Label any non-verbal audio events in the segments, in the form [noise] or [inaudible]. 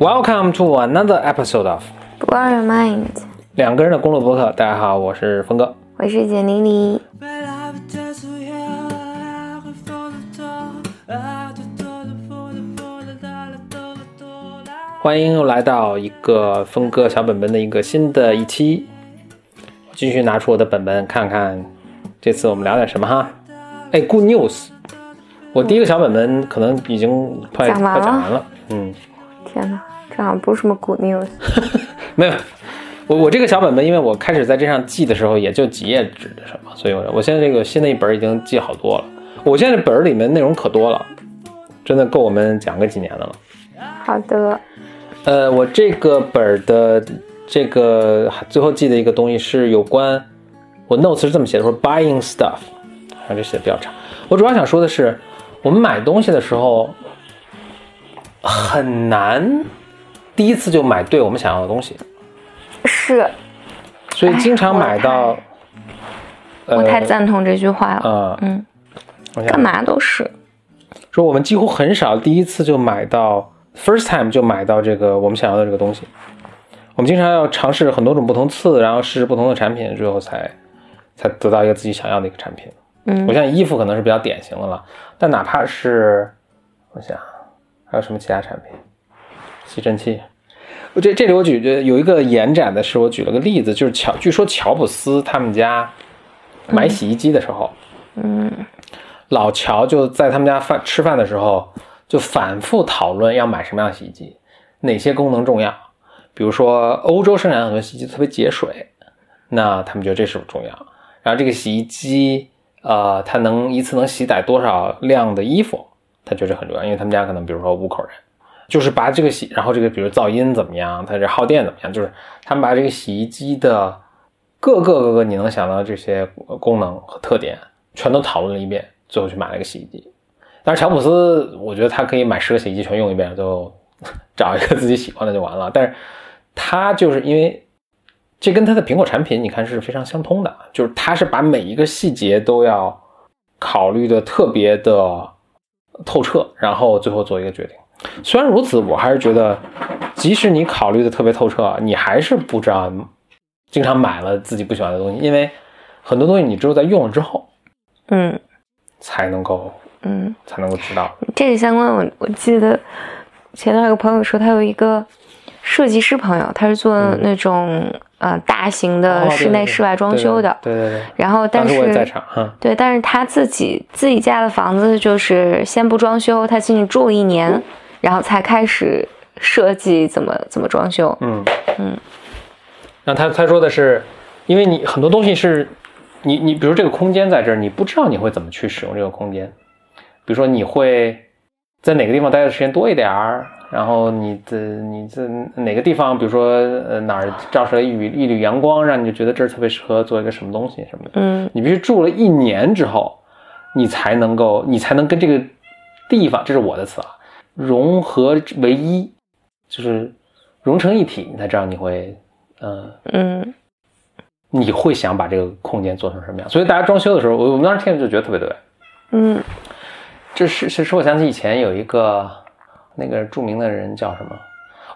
Welcome to another episode of Blow Your Mind，两个人的公路博客。大家好，我是峰哥。我是简妮妮。欢迎又来到一个峰哥小本本的一个新的一期，继续拿出我的本本看看，这次我们聊点什么哈？哎，Good news，我第一个小本本可能已经快讲快讲完了，嗯，天哪，这好像不是什么 good news。[laughs] 没有，我我这个小本本，因为我开始在这上记的时候也就几页纸的什么，所以我我现在这个新的一本已经记好多了。我现在这本儿里面内容可多了，真的够我们讲个几年的了。好的，呃，我这个本儿的这个最后记的一个东西是有关我 notes 是这么写的，说 buying stuff，啊，这写的比较长。我主要想说的是，我们买东西的时候很难第一次就买对我们想要的东西，是所以经常买到。我太赞同这句话了。呃，嗯，干嘛都是。说我们几乎很少第一次就买到 first time 就买到这个我们想要的这个东西。我们经常要尝试很多种不同次，然后试试不同的产品，最后才才得到一个自己想要的一个产品。嗯我，想衣服可能是比较典型的了，但哪怕是我想还有什么其他产品，吸尘器。我这这里我举的有一个延展的是，我举了个例子，就是乔，据说乔布斯他们家买洗衣机的时候，嗯老乔就在他们家饭吃饭的时候，就反复讨论要买什么样的洗衣机，哪些功能重要。比如说，欧洲生产很多洗衣机特别节水，那他们觉得这是重要。然后这个洗衣机，呃，它能一次能洗载多少量的衣服，他确实很重要，因为他们家可能比如说五口人，就是把这个洗，然后这个比如噪音怎么样，它这耗电怎么样，就是他们把这个洗衣机的各个各个你能想到这些功能和特点全都讨论了一遍，最后去买了个洗衣机。但是乔布斯，我觉得他可以买十个洗衣机全用一遍，就 [laughs] 找一个自己喜欢的就完了。但是他就是因为这跟他的苹果产品，你看是非常相通的，就是他是把每一个细节都要考虑的特别的透彻，然后最后做一个决定。虽然如此，我还是觉得，即使你考虑的特别透彻，你还是不知道，经常买了自己不喜欢的东西，因为很多东西你只有在用了之后嗯才能够嗯，才能够知道。这个相关我我记得前段有个朋友说他有一个设计师朋友，他是做那种、呃大型哦的室内室外装修的，对对对，然后但是。对，但是他自己自己家的房子就是先不装修，他进去住了一年，然后才开始设计怎么怎么装修。嗯嗯。那他他说的是，因为你很多东西是，你你比如这个空间在这儿，你不知道你会怎么去使用这个空间，比如说你会在哪个地方待的时间多一点儿，然后你的你这哪个地方，比如说呃哪儿照射一缕一缕阳光，让你就觉得这儿特别适合做一个什么东西什么的。嗯你必须住了一年之后，你才能够，你才能跟这个地方，这是我的词啊，融合为一，就是融成一体，你才知道你会，呃，嗯你会想把这个空间做成什么样。所以大家装修的时候，我我们当时听着就觉得特别对。嗯这是是使我想起以前有一个那个著名的人叫什么？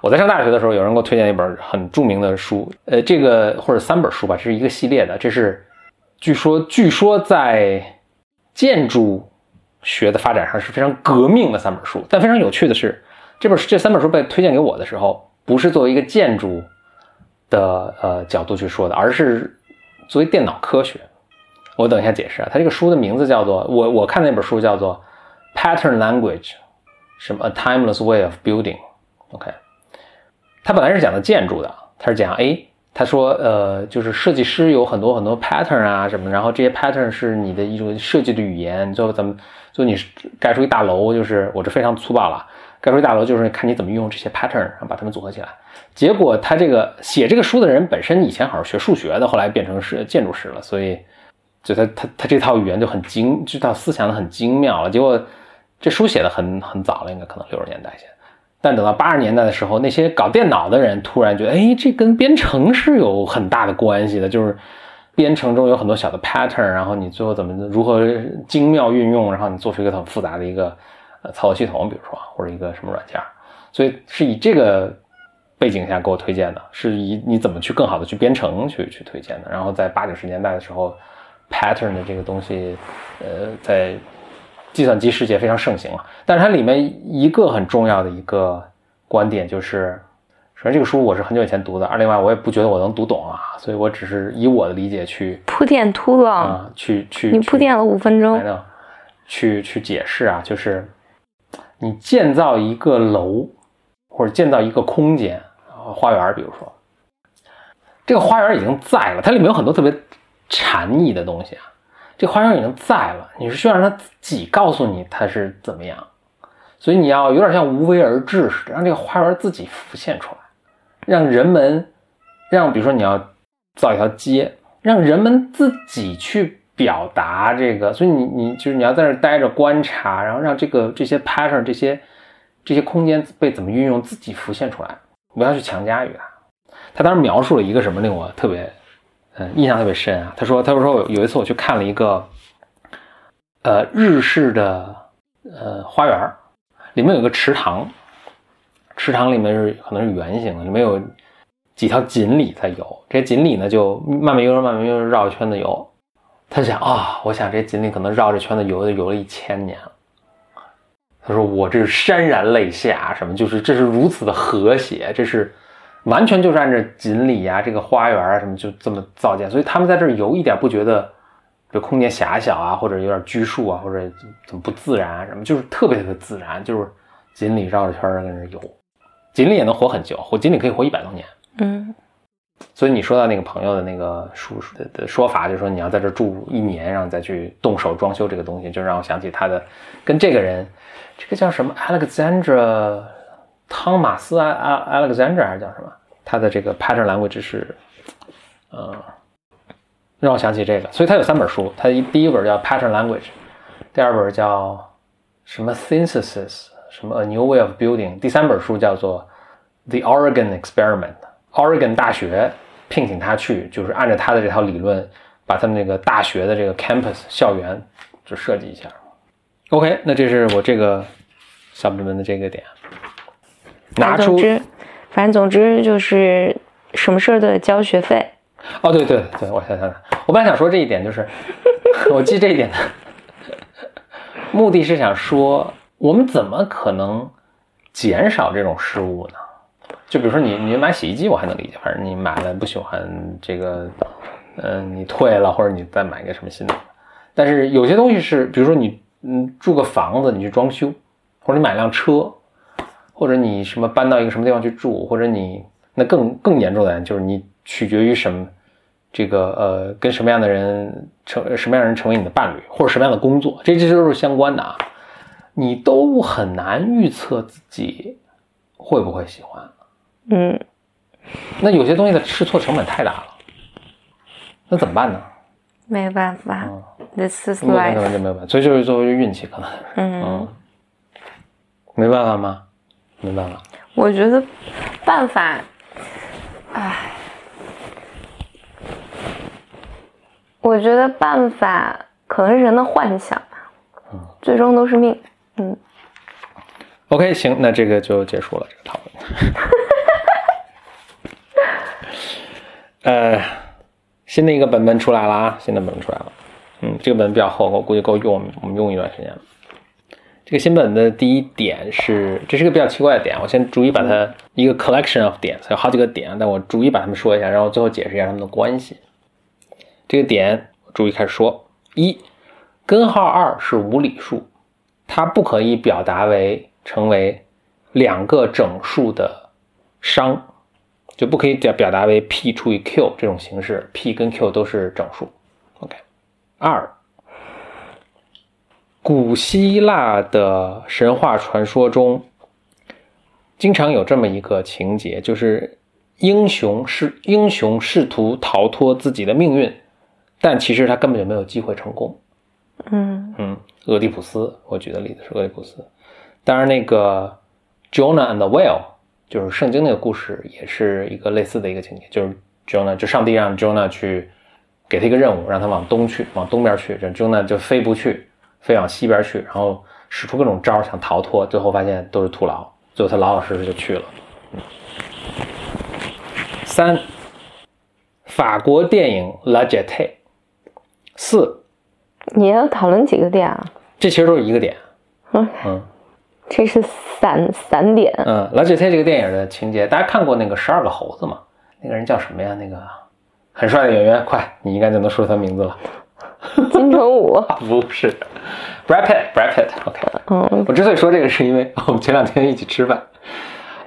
我在上大学的时候，有人给我推荐一本很著名的书，呃，这个或者三本书吧，这是一个系列的，这是据说据说在建筑学的发展上是非常革命的三本书。但非常有趣的是，这本这三本书被推荐给我的时候，不是作为一个建筑的呃角度去说的，而是作为电脑科学。我等一下解释啊，它这个书的名字叫做我我看那本书叫做 Pattern Language，什么 A Timeless Way of Building。OK，他本来是讲的建筑的，他是讲哎，他说呃，就是设计师有很多很多 pattern 啊什么，然后这些 pattern 是你的一种设计的语言，最后怎么就你盖出一大楼，就是我这非常粗暴了，盖出一大楼就是看你怎么用这些 pattern，然后把它们组合起来。结果他这个写这个书的人本身以前好像学数学的，后来变成是建筑师了，所以就他他他这套语言就很精，这套思想很精妙了。结果这书写的很很早了，应该可能六十年代写。但等到八十年代的时候，那些搞电脑的人突然觉得，哎，这跟编程是有很大的关系的，就是编程中有很多小的 pattern，然后你最后怎么如何精妙运用，然后你做出一个很复杂的一个呃操作系统，比如说或者一个什么软件。所以是以这个背景下给我推荐的，是以你怎么去更好的去编程去去推荐的。然后在八九十年代的时候，pattern 的这个东西，呃，在计算机世界非常盛行了。但是它里面一个很重要的一个观点就是，首先这个书我是很久以前读的，而另外我也不觉得我能读懂啊，所以我只是以我的理解去铺垫秃了啊，去去你铺垫了五分钟，去去解释啊，就是你建造一个楼或者建造一个空间啊，花园，比如说这个花园已经在了，它里面有很多特别禅意的东西啊。这花园已经在了，你是需要让它自己告诉你它是怎么样，所以你要有点像无为而治似的，让这个花园自己浮现出来，让人们，让比如说你要造一条街，让人们自己去表达这个，所以你你就是你要在这待着观察，然后让这个这些 pattern 这些这些空间被怎么运用自己浮现出来，不要去强加于它。他当时描述了一个什么令我特别。嗯，印象特别深啊。他说，他说有一次我去看了一个，呃，日式的呃花园，里面有个池塘，池塘里面是可能是圆形的，里面有几条锦鲤在游。这些锦鲤呢，就慢慢悠悠、慢慢悠悠绕圈子游。他想啊，我想这锦鲤可能绕着圈子游游了一千年了。他说我这是潸然泪下，什么就是这是如此的和谐，这是。完全就是按照锦鲤呀，这个花园啊什么就这么造建，所以他们在这儿游一点不觉得这空间狭小啊，或者有点拘束啊，或者怎么不自然什么，就是特别特别自然，就是锦鲤绕着圈儿在那游，锦鲤也能活很久，活锦鲤可以活一百多年。嗯，所以你说到那个朋友的那个叔叔的说法，就是说你要在这住一年，然后再去动手装修这个东西，就让我想起他的跟这个人，这个叫什么 Alexandra。汤马斯啊啊，Alexander 还是叫什么？他的这个 pattern language 是，呃，让我想起这个，所以他有三本书，他第一本叫 pattern language，第二本叫什么 synthesis，什么 a new way of building，第三本书叫做 the Oregon experiment，Oregon 大学聘请他去，就是按照他的这套理论，把他们那个大学的这个 campus 校园就设计一下。OK，那这是我这个小本本的这个点。拿出，反正总之就是什么事儿都得交学费。哦，对对对，我想想想，我本来想说这一点，就是 [laughs] 我记这一点的目的是想说，我们怎么可能减少这种失误呢？就比如说你你买洗衣机，我还能理解，反正你买了不喜欢这个，嗯，你退了或者你再买个什么新的。但是有些东西是，比如说你嗯住个房子，你去装修，或者你买辆车。或者你什么搬到一个什么地方去住，或者你那更更严重的，就是你取决于什么，这个呃，跟什么样的人成什么样的人成为你的伴侣，或者什么样的工作，这这都是相关的啊，你都很难预测自己会不会喜欢。嗯，那有些东西的试错成本太大了，那怎么办呢？没办法，This is life，可能就没有办法，所以就是作为运气可能，嗯，没办法吗？明白了。我觉得办法，唉，我觉得办法可能是人的幻想吧。嗯，最终都是命。嗯。OK，行，那这个就结束了这个讨论。[laughs] 呃，新的一个本本出来了啊，新的本本出来了。嗯，这个本比较厚，我估计够用我们用一段时间了。这个新本的第一点是，这是个比较奇怪的点，我先逐一把它一个 collection of 点，有好几个点，但我逐一把它们说一下，然后最后解释一下它们的关系。这个点逐一开始说：一，根号二是无理数，它不可以表达为成为两个整数的商，就不可以表表达为 p 除以 q 这种形式，p 跟 q 都是整数。OK，二。古希腊的神话传说中，经常有这么一个情节，就是英雄是英雄试图逃脱自己的命运，但其实他根本就没有机会成功。嗯嗯，俄狄浦斯，我举的例子是俄狄浦斯。当然，那个 Jonah and the Whale，就是圣经那个故事，也是一个类似的一个情节，就是 Jonah 就上帝让 Jonah 去给他一个任务，让他往东去，往东边去，这 Jonah 就飞不去。飞往西边去，然后使出各种招想逃脱，最后发现都是徒劳。最后他老老实实就去了。三，法国电影《La Jetée》。四，你要讨论几个点啊？这其实都是一个点。嗯嗯这是散散点。嗯，《La Jetée》这个电影的情节，大家看过那个《十二个猴子》吗？那个人叫什么呀？那个很帅的演员，快，你应该就能说出他名字了。[laughs] 金城武，不是，Brad Pitt，Brad Pitt，OK、嗯。我之所以说这个，是因为我们前两天一起吃饭，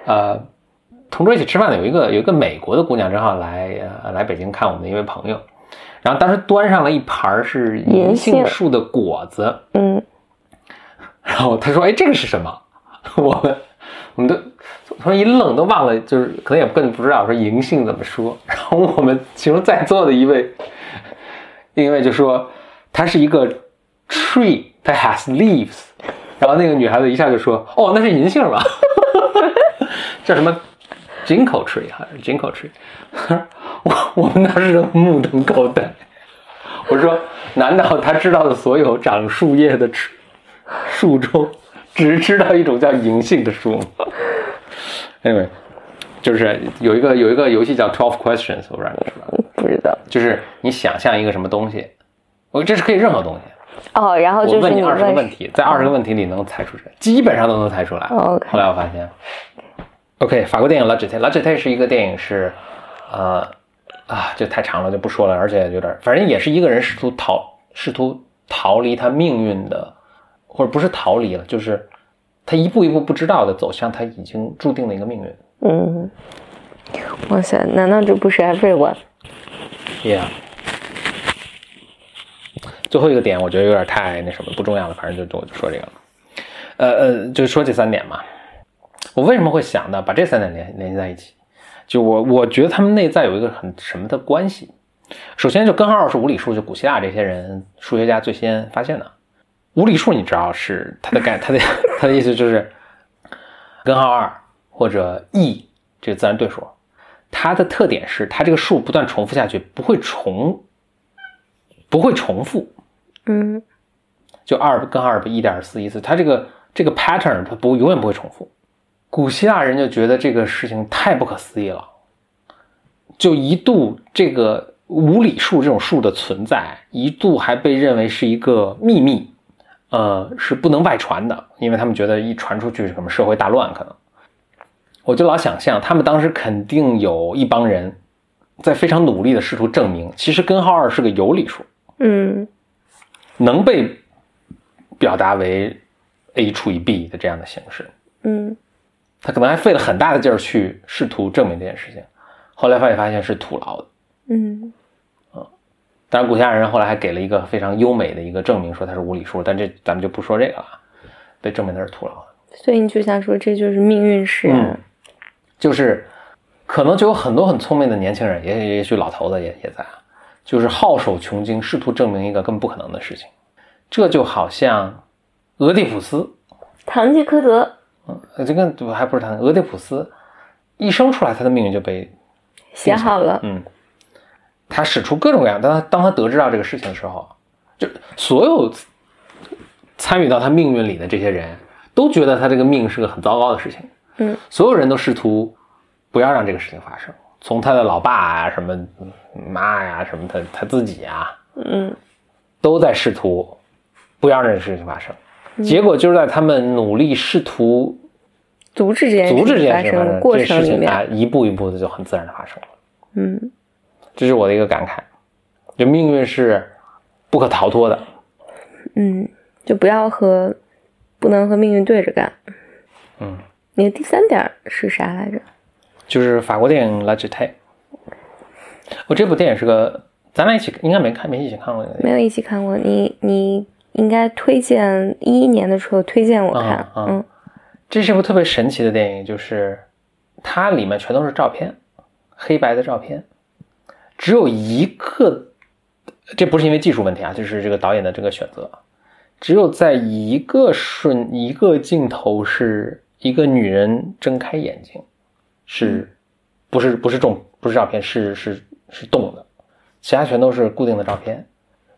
呃，同桌一起吃饭的有一个有一个美国的姑娘，正好来呃来北京看我们的一位朋友，然后当时端上了一盘是银杏树的果子，嗯，然后他说：“哎，这个是什么？” [laughs] 我们我们都突然一愣，都忘了，就是可能也更不知道说银杏怎么说。然后我们其中在座的一位，另一位就说它是一个 tree that has leaves。然后那个女孩子一下就说：“哦，那是银杏吧？[laughs] 叫什么 ginkgo tree 还是金口 tree？” [laughs] 我我们当时目瞪口呆。我说：“难道他知道的所有长树叶的树树中，只知道一种叫银杏的树吗？”Anyway，就是有一个有一个游戏叫 Twelve Questions，我不知道你知不知道，不知道。就是你想象一个什么东西，我这是可以任何东西。哦，然后就是你问你二十个问问，题，在二十个问题里能猜出谁，基本上都能猜出来。哦 OK 后来我发现，OK，法国电影《La Jetée》，《La Jetée》是一个电影是，呃，啊，就太长了就不说了，而且有点，反正也是一个人试图逃，试图逃离他命运的，或者不是逃离了，就是他一步一步不知道的走向他已经注定的一个命运。嗯，哇塞，难道这不是 Everyone？Yeah。最后一个点，我觉得有点太那什么不重要了，反正就我就说这个了。呃呃，就说这三点嘛。我为什么会想到把这三点联联系在一起？就我我觉得他们内在有一个很什么的关系。首先，就根号二是无理数，就古希腊这些人数学家最先发现的。无理数你知道是它的概，它的它的意思就是根号二或者 e 这个自然对数，它的特点是它这个数不断重复下去，不会重，不会重复。嗯就二跟二不一点四一次，它这个这个 pattern 它不永远不会重复。古希腊人就觉得这个事情太不可思议了，就一度这个无理数这种数的存在，一度还被认为是一个秘密，呃，是不能外传的，因为他们觉得一传出去什么社会大乱可能。我就老想象，他们当时肯定有一帮人在非常努力的试图证明，其实根号二是个有理数。嗯能被表达为 a 除以 b 的这样的形式。嗯他可能还费了很大的劲儿去试图证明这件事情，后来发现发现是徒劳的。嗯当然，古希腊人后来还给了一个非常优美的一个证明，说它是无理数，但这咱们就不说这个了，被证明它是徒劳的。所以你就想说这就是命运使然。嗯就是可能就有很多很聪明的年轻人，也也许老头子也也在啊，就是好手穷经，试图证明一个根本不可能的事情。这就好像俄狄浦斯，堂吉诃德嗯，这个还不是唐，俄狄浦斯一生出来，他的命运就被写好了，嗯，他使出各种各样。当他当他得知到这个事情的时候，就所有参与到他命运里的这些人都觉得他这个命是个很糟糕的事情。嗯，所有人都试图不要让这个事情发生，从他的老爸啊、什么妈呀、什么他他自己啊，嗯都在试图不要让这个事情发生。结果就是在他们努力试图阻止这件阻止这事情发件事情发生生的过程里面，啊一步一步的就很自然的发生了。嗯这是我的一个感慨，就命运是不可逃脱的。嗯，就不要和不能和命运对着干。嗯，你的第三点是啥来着？就是法国电影《La Jetée》，我这部电影是个，咱俩一起应该没看，没一起看过。没有一起看过，你你应该推荐一一年的时候推荐我看，嗯这是部特别神奇的电影，就是它里面全都是照片，黑白的照片，只有一个，这不是因为技术问题啊，就是这个导演的这个选择，只有在一个瞬一个镜头是一个女人睁开眼睛，是，不是不是动不是照片，是是是动的，其他全都是固定的照片，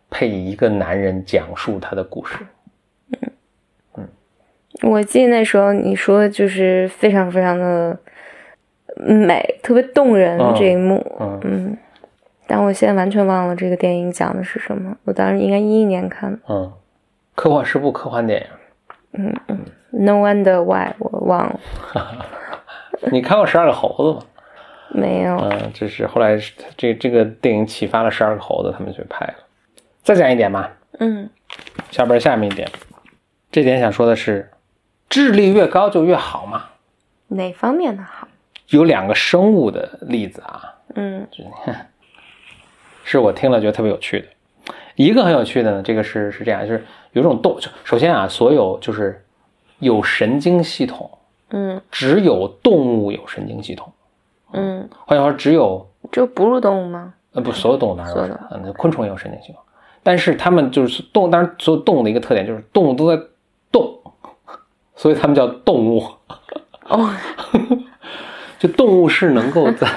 配一个男人讲述他的故事。嗯。嗯我记得那时候你说就是非常非常的美，特别动人嗯这一幕，嗯。嗯，但我现在完全忘了这个电影讲的是什么。我当时应该一一年看的。嗯，科幻是部科幻电影。，No Wonder Why，我忘了，[laughs] 你看过《十二个猴子》吗？没有。嗯，这是后来这这个电影启发了十二个猴子，他们去拍了。再讲一点吧，嗯下边下面一点，这点想说的是，智力越高就越好嘛。哪方面的好？有两个生物的例子啊，[laughs] 嗯是我听了觉得特别有趣的。一个很有趣的呢，这个是是这样，就是有一种动，就首先啊，所有就是有神经系统，嗯。只有动物有神经系统。嗯，换句话说，只有就哺乳动物吗？呃不，所有动物当然所有嗯，昆虫也有神经系统，但是它们就是动物，当然所有动物的一个特点就是动物都在动，[laughs] 所以它们叫动物。哦，[laughs] 就动物是能够在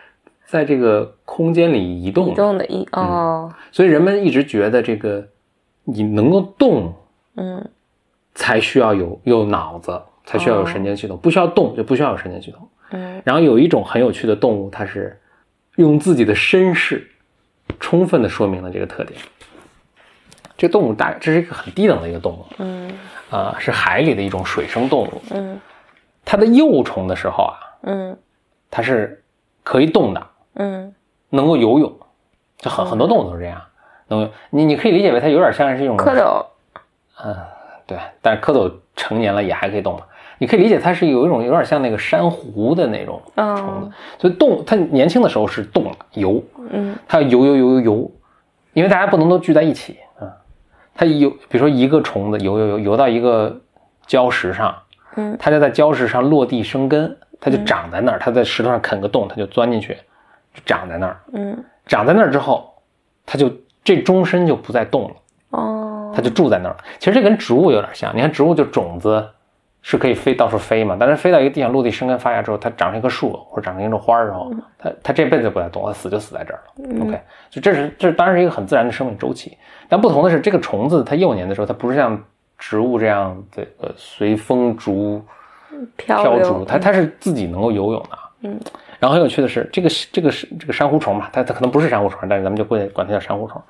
[laughs] 在这个空间里移动移的，动的移哦，所以人们一直觉得这个你能够动嗯才需要有有脑子，才需要有神经系统，不需要动就不需要有神经系统。嗯然后有一种很有趣的动物，它是用自己的身世充分的说明了这个特点。这个动物大，这是一个很低等的一个动物，嗯。啊、是海里的一种水生动物。嗯。它的幼虫的时候啊，嗯。它是可以动的，嗯。能够游泳，就很很多动物都是这样。能你你可以理解为它有点像是一种蝌蚪，嗯，对，但是蝌蚪成年了也还可以动嘛。你可以理解它是有一种有点像那个珊瑚的那种虫子嗯，所以动它年轻的时候是动了游，嗯它要游游游游游，因为大家不能都聚在一起啊。它游，比如说一个虫子游游游游到一个礁石上，嗯它就在礁石上落地生根，它就长在那儿，它在石头上啃个洞，它就钻进去，就长在那儿。嗯长在那儿之后，它就这终身就不再动了。哦，它就住在那儿。其实这跟植物有点像，你看植物就种子是可以飞到处飞嘛，但是飞到一个地方落地生根发芽之后，它长成一棵树或者长成一种花儿之后，它它这辈子不再动，它死就死在这儿了。OK，就这是这当然是一个很自然的生命周期，但不同的是，这个虫子它幼年的时候，它不是像植物这样的呃随风逐飘逐，它它是自己能够游泳的。嗯，然后很有趣的是，这个这个是这个珊瑚虫嘛，它它可能不是珊瑚虫，但是咱们就会管它叫珊瑚虫。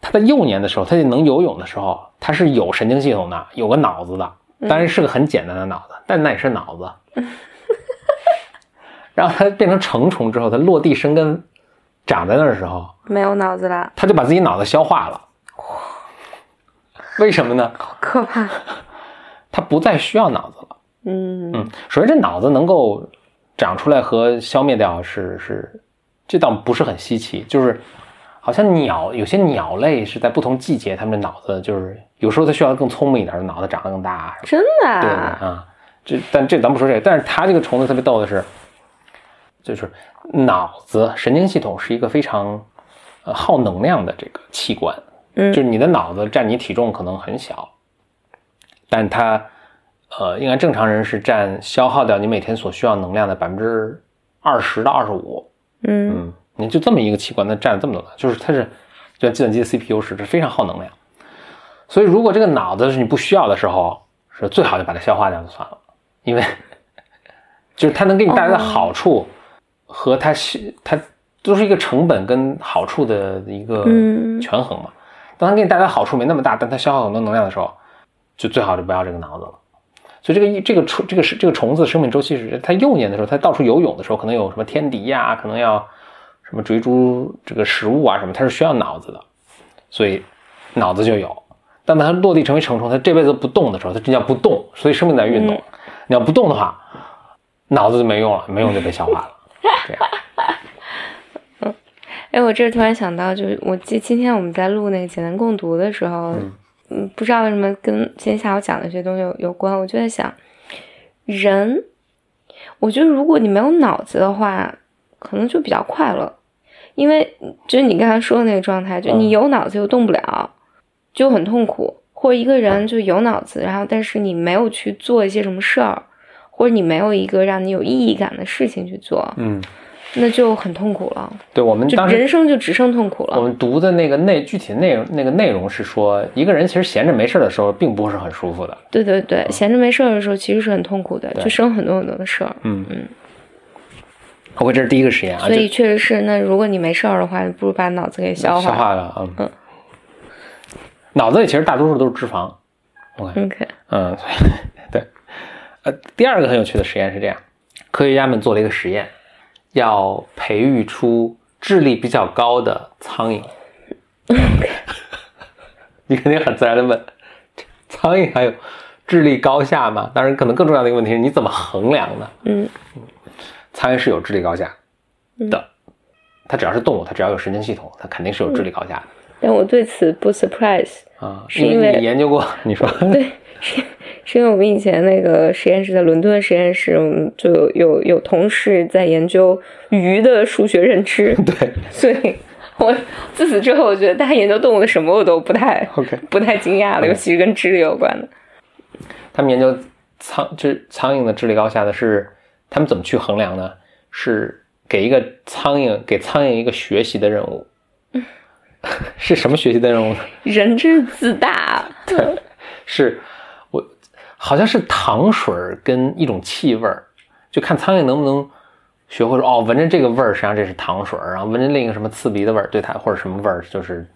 它在幼年的时候，他就能游泳的时候，他是有神经系统的，有个脑子的，当然是个很简单的脑子，但那也是脑子。然后他变成成虫之后，他落地生根，长在那儿的时候，没有脑子了，他就把自己脑子消化了。为什么呢？好可怕。它不再需要脑子了。嗯嗯，首先这脑子能够长出来和消灭掉是是，这倒不是很稀奇，就是好像鸟有些鸟类是在不同季节，它们的脑子就是有时候它需要更聪明一点的脑子长得更大啊，真的对？啊，这但这咱不说这个，但是它这个虫子特别逗的是，就是脑子神经系统是一个非常呃耗能量的这个器官，嗯就是你的脑子占你体重可能很小，但它呃应该正常人是占消耗掉你每天所需要能量的百分之二十到二十五，嗯嗯，你就这么一个器官，它占了这么多的，就是它是就像计算机的 CPU 似的，非常耗能量。所以如果这个脑子是你不需要的时候，是最好就把它消化掉就算了，因为就是它能给你带来的好处和它是它都是一个成本跟好处的一个嗯权衡嘛。当它给你带来的好处没那么大，但它消耗很多能量的时候，就最好就不要这个脑子了。所以这个一这个虫这个是这个虫子生命周期是，它幼年的时候，它到处游泳的时候，可能有什么天敌呀、可能要什么追逐这个食物啊什么，它是需要脑子的，所以脑子就有。但它落地成为成虫，它这辈子不动的时候，它这叫不动，所以生命在运动。你要不动的话，脑子就没用了，没用就被消化了。[laughs] 这样，[laughs] 哎，我这突然想到，就是我记今天我们在录那个简单共读的时候，嗯，不知道为什么跟今天下午讲的这些东西有有关，我就在想，人，我觉得如果你没有脑子的话，可能就比较快乐，因为就是你刚才说的那个状态，就你嗯有脑子又动不了，就很痛苦。或者一个人就有脑子，然后但是你没有去做一些什么事儿，或者你没有一个让你有意义感的事情去做，嗯那就很痛苦了，对我们就当时人生就只剩痛苦了。我们读的那个内具体内容那个内容是说，一个人其实闲着没事儿的时候，并不是很舒服的。对对对，闲着没事儿的时候，其实是很痛苦的，就生很多很多的事儿。嗯嗯。OK，这是第一个实验啊，所以确实是，那如果你没事儿的话，不如把脑子给消化消化了。嗯嗯。脑子里其实大多数都是脂肪。OK。OK。嗯，对。呃，第二个很有趣的实验是这样，科学家们做了一个实验，要培育出智力比较高的苍蝇。[laughs] 你肯定很自然的问，苍蝇还有智力高下吗？当然，可能更重要的一个问题是，你怎么衡量呢？嗯。苍蝇是有智力高下的，它只要是动物，它只要有神经系统，它肯定是有智力高下的。但我对此不 surprise 啊，是因为你研究过，[laughs] 你说。对，是是因为我们以前那个实验室在伦敦实验室，我们就有有有同事在研究鱼的数学认知，[laughs] 对，[laughs] 所以我自此之后，我觉得大家研究动物的什么我都不太 OK，不太惊讶了，尤其是跟智力有关的。他们研究苍这苍蝇的智力高下的是。他们怎么去衡量呢？是给一个苍蝇，给苍蝇一个学习的任务。[laughs] 是什么学习的任务呢？人之自大。对，[laughs] 是我好像是糖水跟一种气味儿，就看苍蝇能不能学会说哦，闻着这个味儿，实际上这是糖水然后闻着另一个什么刺鼻的味儿，对它或者什么味儿，就是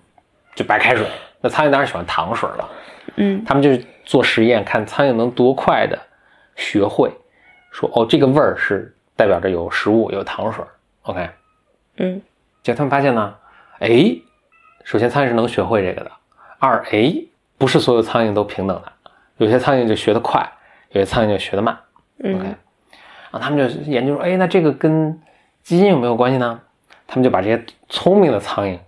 就白开水。那苍蝇当然喜欢糖水了。嗯，他们就是做实验，看苍蝇能多快的学会。说哦，这个味儿是代表着有食物有糖水，OK，嗯，结果他们发现呢，哎，首先苍蝇是能学会这个的，二哎，不是所有苍蝇都平等的，有些苍蝇就学得快，有些苍蝇就学得慢，OK，啊，他们就研究说，哎，那这个跟基因有没有关系呢？他们就把这些聪明的苍蝇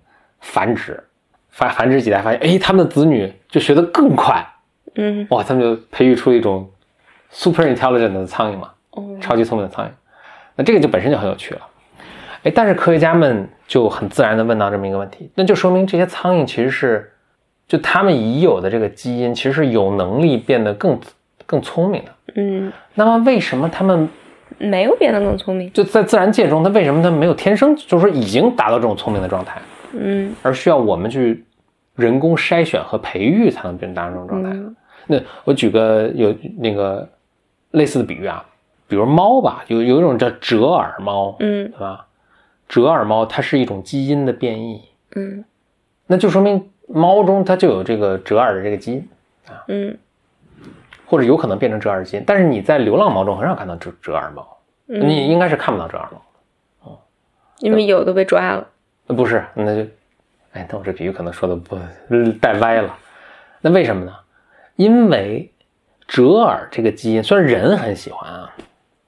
繁殖，繁繁殖几代，发现哎，他们的子女就学得更快，嗯，哇，他们就培育出一种。Super intelligent 的苍蝇嘛，超级聪明的苍蝇，那这个就本身就很有趣了，哎，但是科学家们就很自然的问到这么一个问题，那就说明这些苍蝇其实是，就他们已有的这个基因其实是有能力变得更更聪明的，嗯，那么为什么他们没有变得更聪明？就在自然界中，它为什么它没有天生就是说已经达到这种聪明的状态，嗯，而需要我们去人工筛选和培育才能变达成这种状态呢？那我举个有那个。类似的比喻啊，比如猫吧，有有一种叫折耳猫，嗯，对吧？折耳猫它是一种基因的变异，嗯，那就说明猫中它就有这个折耳的这个基因啊，嗯，或者有可能变成折耳基因，但是你在流浪猫中很少看到折折耳猫，你应该是看不到折耳猫哦，因为有的被抓了，不是，那就，哎，那我这比喻可能说的不带歪了，那为什么呢？因为。折耳这个基因虽然人很喜欢啊，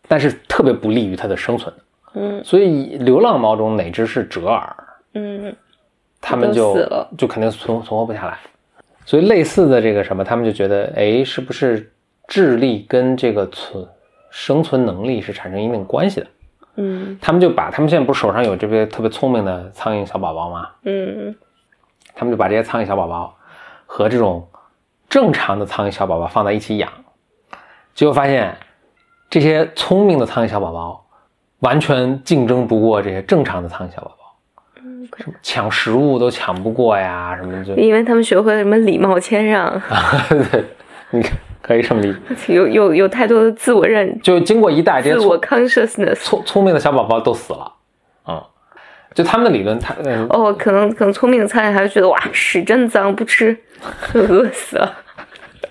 但是特别不利于它的生存。嗯，所以流浪猫中哪只是折耳，嗯，它们就死了，就肯定存存活不下来。所以类似的这个什么，他们就觉得，哎，是不是智力跟这个存生存能力是产生一定关系的？嗯，他们就把他们现在不是手上有这些特别聪明的苍蝇小宝宝吗？嗯，他们就把这些苍蝇小宝宝和这种。正常的苍蝇小宝宝放在一起养，结果发现这些聪明的苍蝇小宝宝完全竞争不过这些正常的苍蝇小宝宝，什么抢食物都抢不过呀，什么就因为他们学会了什么礼貌谦让，[laughs] 对，你可以这么理解，[laughs] 有有有太多的自我认，就经过一代，这些自我 consciousness，聪聪明的小宝宝都死了，嗯，就他们的理论，他哦，可能可能聪明的苍蝇还是觉得哇屎真脏，不吃，饿死了。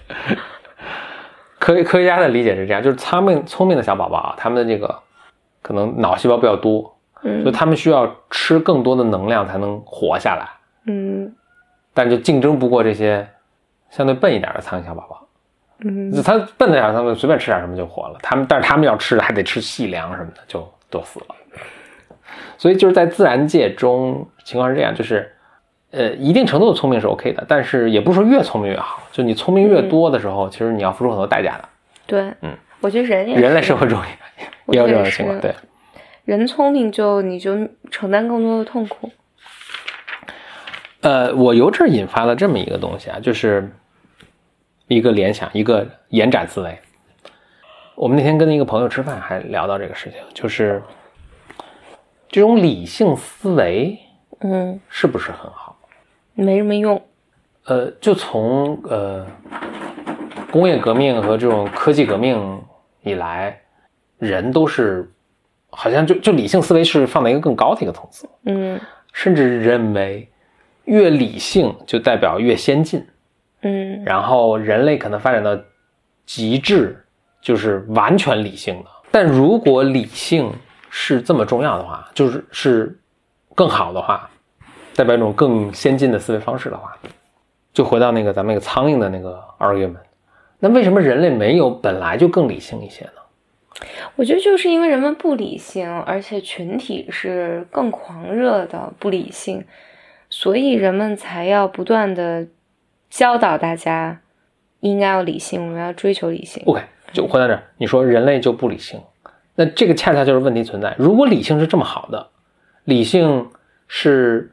[laughs] 科科学家的理解是这样，就是聪明聪明的小宝宝啊，他们的这个可能脑细胞比较多，嗯，所以他们需要吃更多的能量才能活下来，嗯，但就竞争不过这些相对笨一点的苍蝇小宝宝，嗯，他笨的点，他们随便吃点什么就活了，他们但是他们要吃的还得吃细粮什么的，就都死了。所以就是在自然界中情况是这样，就是。呃，一定程度的聪明是 OK 的，但是也不是说越聪明越好。就你聪明越多的时候，其实你要付出很多代价的。对，嗯，我觉得人也人类社会中也有这种情况。对，人聪明就你就承担更多的痛苦。呃，我由这儿引发了这么一个东西啊，就是一个联想，一个延展思维。我们那天跟一个朋友吃饭，还聊到这个事情，就是这种理性思维嗯，是不是很好？没什么用。呃，就从呃工业革命和这种科技革命以来，人都是好像就就理性思维是放在一个更高的一个层次，嗯甚至认为越理性就代表越先进，嗯然后人类可能发展到极致就是完全理性的。但如果理性是这么重要的话，就是是更好的话，代表一种更先进的思维方式的话，就回到那个咱们那个苍蝇的那个 argument，那为什么人类没有本来就更理性一些呢？我觉得就是因为人们不理性，而且群体是更狂热的不理性，所以人们才要不断的教导大家应该要理性，我们要追求理性。OK，就回到这儿，你说人类就不理性，那这个恰恰就是问题存在。如果理性是这么好的，理性是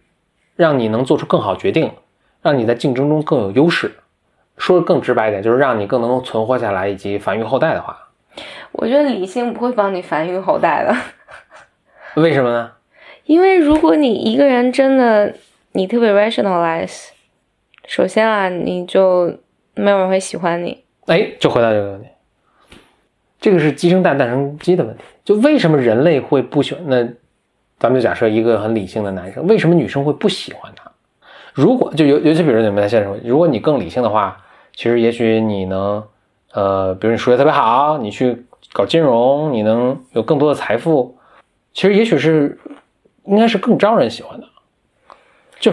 让你能做出更好决定，让你在竞争中更有优势，说的更直白一点，就是让你更能够存活下来以及繁育后代的话，我觉得理性不会帮你繁育后代的，为什么呢？[laughs] 因为如果你一个人真的你特别 rationalize，首先啊，你就没有人会喜欢你。哎，就回到这个问题，这个是鸡生蛋，蛋生鸡的问题。就为什么人类会不喜欢？那咱们就假设一个很理性的男生，为什么女生会不喜欢他？如果就尤尤其比如你们在现实生活，如果你更理性的话，其实也许你能，呃，比如你数学特别好，你去搞金融，你能有更多的财富，其实也许是应该是更招人喜欢的。就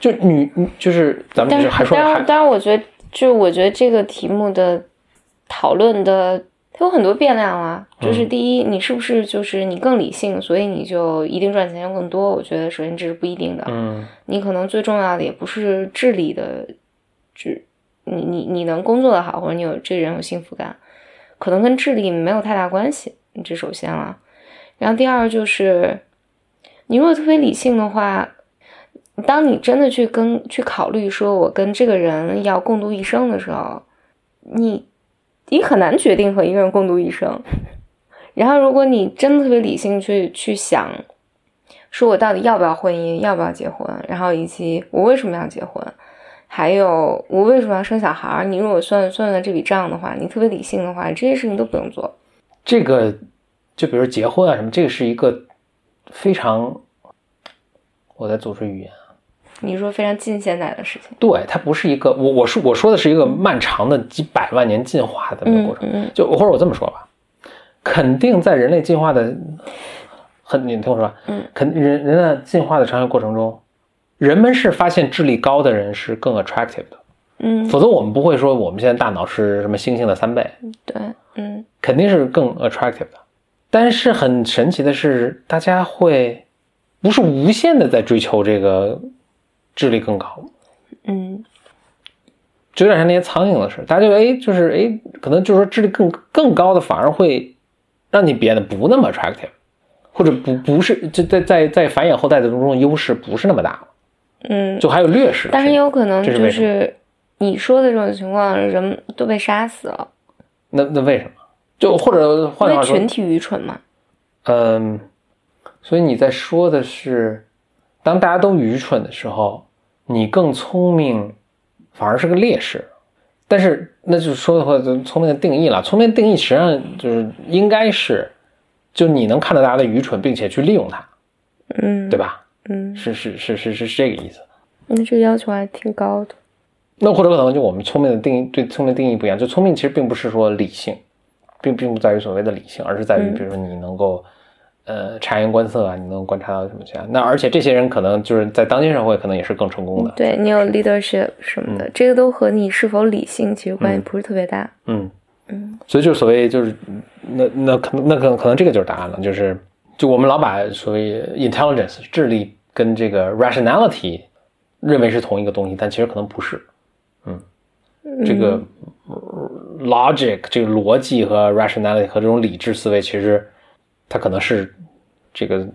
就女就是咱们但就是还说还当然，当然，我觉得就我觉得这个题目的讨论的它有很多变量啊。就是嗯第一，你是不是就是你更理性，所以你就一定赚钱要更多？我觉得首先这是不一定的。嗯你可能最重要的也不是智力的，智你你你能工作的好，或者你有这个人有幸福感，可能跟智力没有太大关系。这首先了，然后第二就是，你如果特别理性的话，当你真的去跟去考虑说我跟这个人要共度一生的时候，你你很难决定和一个人共度一生。然后，如果你真的特别理性去去想，说我到底要不要婚姻，要不要结婚，然后以及我为什么要结婚，还有我为什么要生小孩，你如果算算了这笔账的话，你特别理性的话，这些事情都不用做。这个，就比如结婚啊什么，这个是一个非常，我在组织语言，你说非常近现代的事情，对，它不是一个，我我是我说的是一个漫长的几百万年进化的那个过程，嗯嗯就或者我这么说吧，肯定在人类进化的很，你听我说，嗯，肯人人的进化的长远过程中，人们是发现智力高的人是更 attractive 的，嗯，否则我们不会说我们现在大脑是什么猩猩的三倍，对，嗯。肯定是更 attractive 的。但是很神奇的是，大家会不是无限的在追求这个智力更高，嗯。就有点像那些苍蝇的事，大家就哎，就是哎，可能就是说智力更更高的反而会让你变得不那么 attractive，或者不不是就在在在繁衍后代的当中优势不是那么大。了，嗯，就还有劣势。但是也有可能就是你说的这种情况，人都被杀死了，那那为什么？就或者换句话说因为群，体愚蠢嘛。嗯，所以你在说的是，当大家都愚蠢的时候，你更聪明，反而是个劣势。但是那就是说的话，就聪明的定义了。聪明的定义实际上就是应该是，就你能看到大家的愚蠢，并且去利用它，嗯，对吧？嗯，是是是是是是这个意思。那这个要求还挺高的。那或者可能就我们聪明的定义对聪明定义不一样，就聪明其实并不是说理性，并并不在于所谓的理性，而是在于嗯比如说你能够呃察言观色啊，你能观察到什么其他。那而且这些人可能就是在当今社会可能也是更成功的。对你有 leadership 什么的，这个都和你是否理性其实关系不是特别大。嗯嗯所以就是所谓就是那那可能那可能可能这个就是答案了，就是就我们老把所谓 intelligence 智力跟这个 rationality 认为是同一个东西，但其实可能不是。嗯，这个呃 logic 这个逻辑和 rationality 和这种理智思维，其实它可能是这个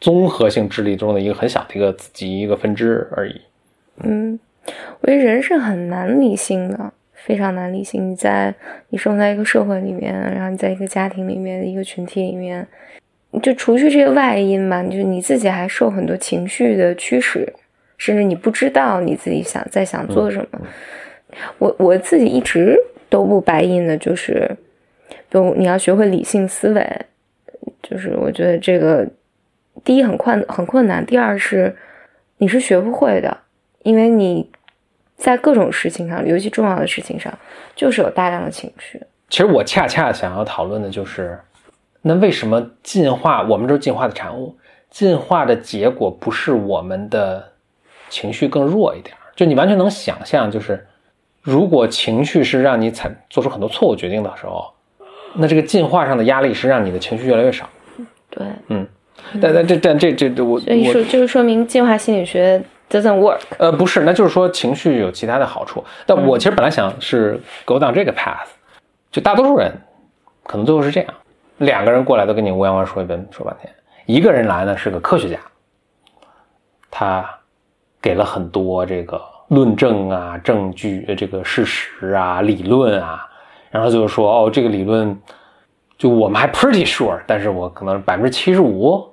综合性智力中的一个很小的一个子集一个分支而已。嗯，我觉得人是很难理性的，非常难理性。你在你生活在一个社会里面，然后你在一个家庭里面、一个群体里面，就除去这个外因吧，就你自己还受很多情绪的驱使，甚至你不知道你自己想在想做什么。我我自己一直都不白印的，就是，比如你要学会理性思维，就是我觉得这个第一很困很困难，第二是你是学不会的，因为你在各种事情上，尤其重要的事情上，就是有大量的情绪。其实我恰恰想要讨论的就是，那为什么进化？我们都是进化的产物，进化的结果不是我们的情绪更弱一点？就你完全能想象，就是如果情绪是让你产做出很多错误决定的时候，那这个进化上的压力是让你的情绪越来越少。对，嗯，但但这但这这这我我所以说就是说明进化心理学 doesn't work。呃不是，那就是说情绪有其他的好处。但我其实本来想是 go down 这个 path，就大多数人可能最后是这样，两个人过来都跟你乌泱泱说一遍说半天，一个人来呢是个科学家，他给了很多这个论证啊、证据、呃这个事实啊、理论啊，然后就是说哦这个理论就我们还 pretty sure，但是我可能百分之七十五。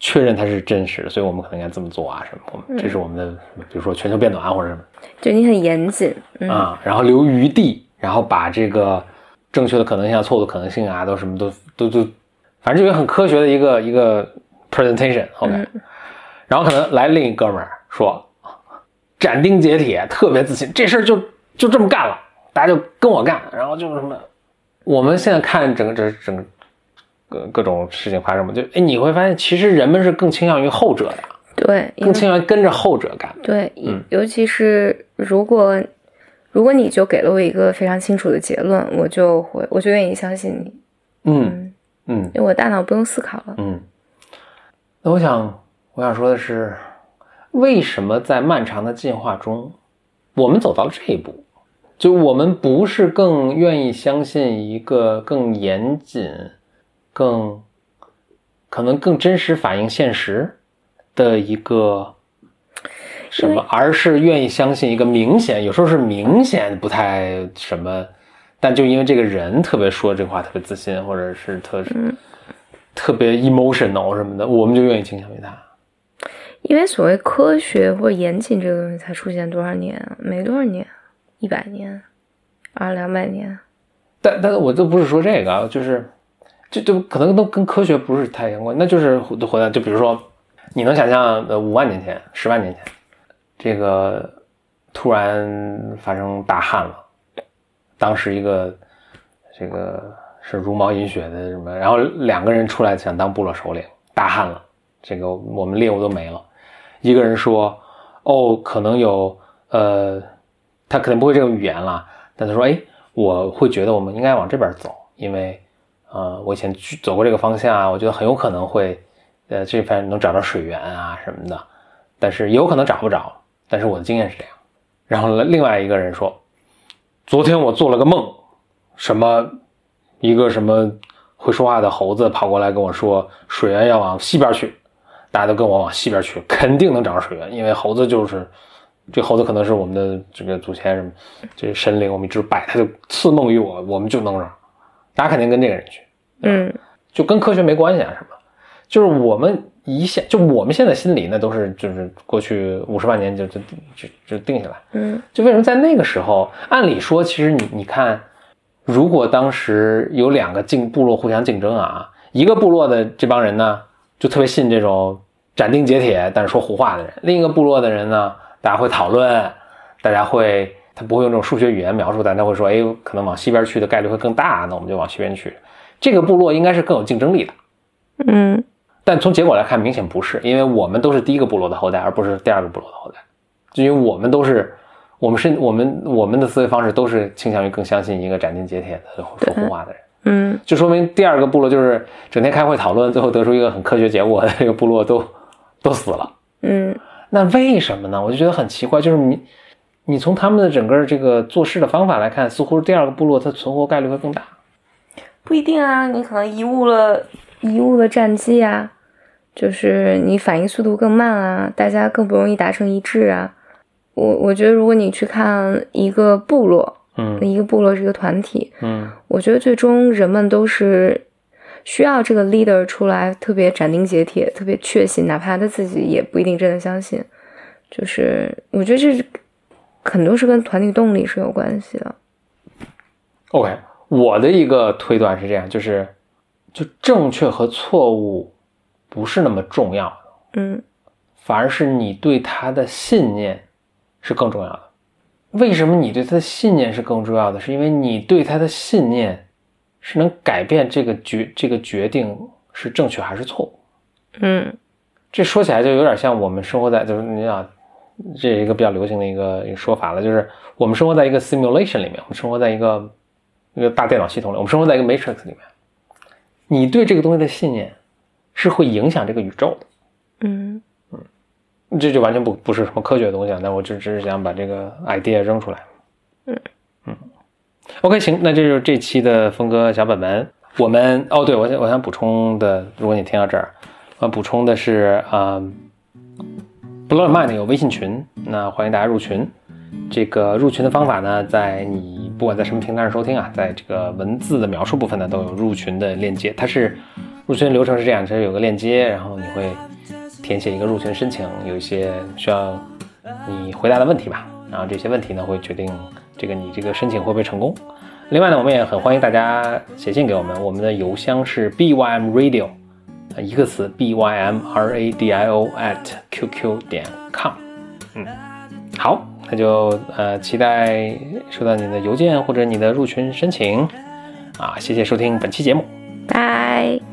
确认它是真实的，所以我们可能应该这么做啊，什么？我们这是我们的，比如说全球变暖或者什么就你很严谨，嗯，啊，然后留余地，然后把这个正确的可能性啊、错误的可能性啊，都什么都都都，反正就一个很科学的一个一个 presentation，OK，、然后可能来另一哥们儿说斩钉截铁，特别自信，这事儿就就这么干了，大家就跟我干，然后就是什么，我们现在看整个这整个各各种事情发生嘛，就哎你会发现，其实人们是更倾向于后者的，对，更倾向于跟着后者干。对，嗯尤其是如果如果你就给了我一个非常清楚的结论，我就会我就愿意相信你，嗯嗯因为我大脑不用思考了。嗯。那我想我想说的是，为什么在漫长的进化中，我们走到了这一步？就我们不是更愿意相信一个更严谨、更可能更真实反映现实的一个什么，而是愿意相信一个明显，有时候是明显不太什么，但就因为这个人特别说这话特别自信，或者是特、特别 emotional 什么的，我们就愿意倾向于他。因为所谓科学或严谨这个东西才出现多少年啊？没多少年，一百年，二两百年。但但是我都不是说这个啊，就是就就可能都跟科学不是太相关，那就是回回到就比如说，你能想象呃五万年前、十万年前，这个突然发生大旱了，当时一个这个是茹毛饮血的什么，然后两个人出来想当部落首领，大旱了，这个我们猎物都没了，一个人说哦可能有呃，他肯定不会这个语言了，但他说哎。我会觉得我们应该往这边走，因为，呃，我以前去走过这个方向啊，我觉得很有可能会，呃，这边能找到水源啊什么的，但是也有可能找不着。但是我的经验是这样。然后另外一个人说，昨天我做了个梦，什么一个什么会说话的猴子跑过来跟我说，水源要往西边去，大家都跟我往西边去，肯定能找到水源，因为猴子就是。这猴子可能是我们的这个祖先什么，这神灵我们一直拜，他就赐梦于我，我们就能让，大家肯定跟这个人去，嗯。就跟科学没关系啊什么，就是我们一下就我们现在心里那都是就是过去五十万年就就就就定下来，嗯。就为什么在那个时候，按理说其实你你看，如果当时有两个竞部落互相竞争啊，一个部落的这帮人呢就特别信这种斩钉截铁但是说胡话的人，另一个部落的人呢。大家会讨论，大家会，他不会用这种数学语言描述，但他会说，哎，可能往西边去的概率会更大，那我们就往西边去。这个部落应该是更有竞争力的，嗯。但从结果来看，明显不是，因为我们都是第一个部落的后代，而不是第二个部落的后代，就因为我们都是，我们是，我们我们的思维方式都是倾向于更相信一个斩钉截铁的说胡话的人，嗯。就说明第二个部落就是整天开会讨论，最后得出一个很科学结果的这个部落都都死了。嗯那为什么呢？我就觉得很奇怪，就是你，你从他们的整个这个做事的方法来看，似乎第二个部落它存活概率会更大。不一定啊，你可能贻误了贻误了战机啊，就是你反应速度更慢啊，大家更不容易达成一致啊。我我觉得，如果你去看一个部落，嗯一个部落是一个团体，嗯我觉得最终人们都是需要这个 leader 出来特别斩钉截铁、特别确信，哪怕他自己也不一定真的相信。就是我觉得这很多是跟团体动力是有关系的。OK，我的一个推断是这样，就是就正确和错误不是那么重要的，嗯反而是你对他的信念是更重要的。为什么你对他的信念是更重要的？是因为你对他的信念是能改变这个决这个决定是正确还是错误。嗯这说起来就有点像我们生活在，就是你想，这是一个比较流行的一个一个说法了，就是我们生活在一个 simulation 里面，我们生活在一个一个大电脑系统里，我们生活在一个 matrix 里面。你对这个东西的信念是会影响这个宇宙的，嗯这就完全不不是什么科学的东西啊，那我就只是想把这个 idea 扔出来。嗯嗯，OK，行，那这就是这期的峰哥小本本。我们哦，对我想我想补充的，如果你听到这儿，我补充的是啊。Blow Your Mind 有微信群，那欢迎大家入群。这个入群的方法呢，在你不管在什么平台上收听啊，在这个文字的描述部分呢，都有入群的链接。它是入群流程是这样，就是有个链接，然后你会填写一个入群申请，有一些需要你回答的问题吧，然后这些问题呢会决定这个你这个申请会不会成功。另外呢，我们也很欢迎大家写信给我们，我们的邮箱是 bym radio。一个词 b y m r a d i o at qq 点 com，嗯，好，那就呃期待收到你的邮件或者你的入群申请啊，谢谢收听本期节目。拜。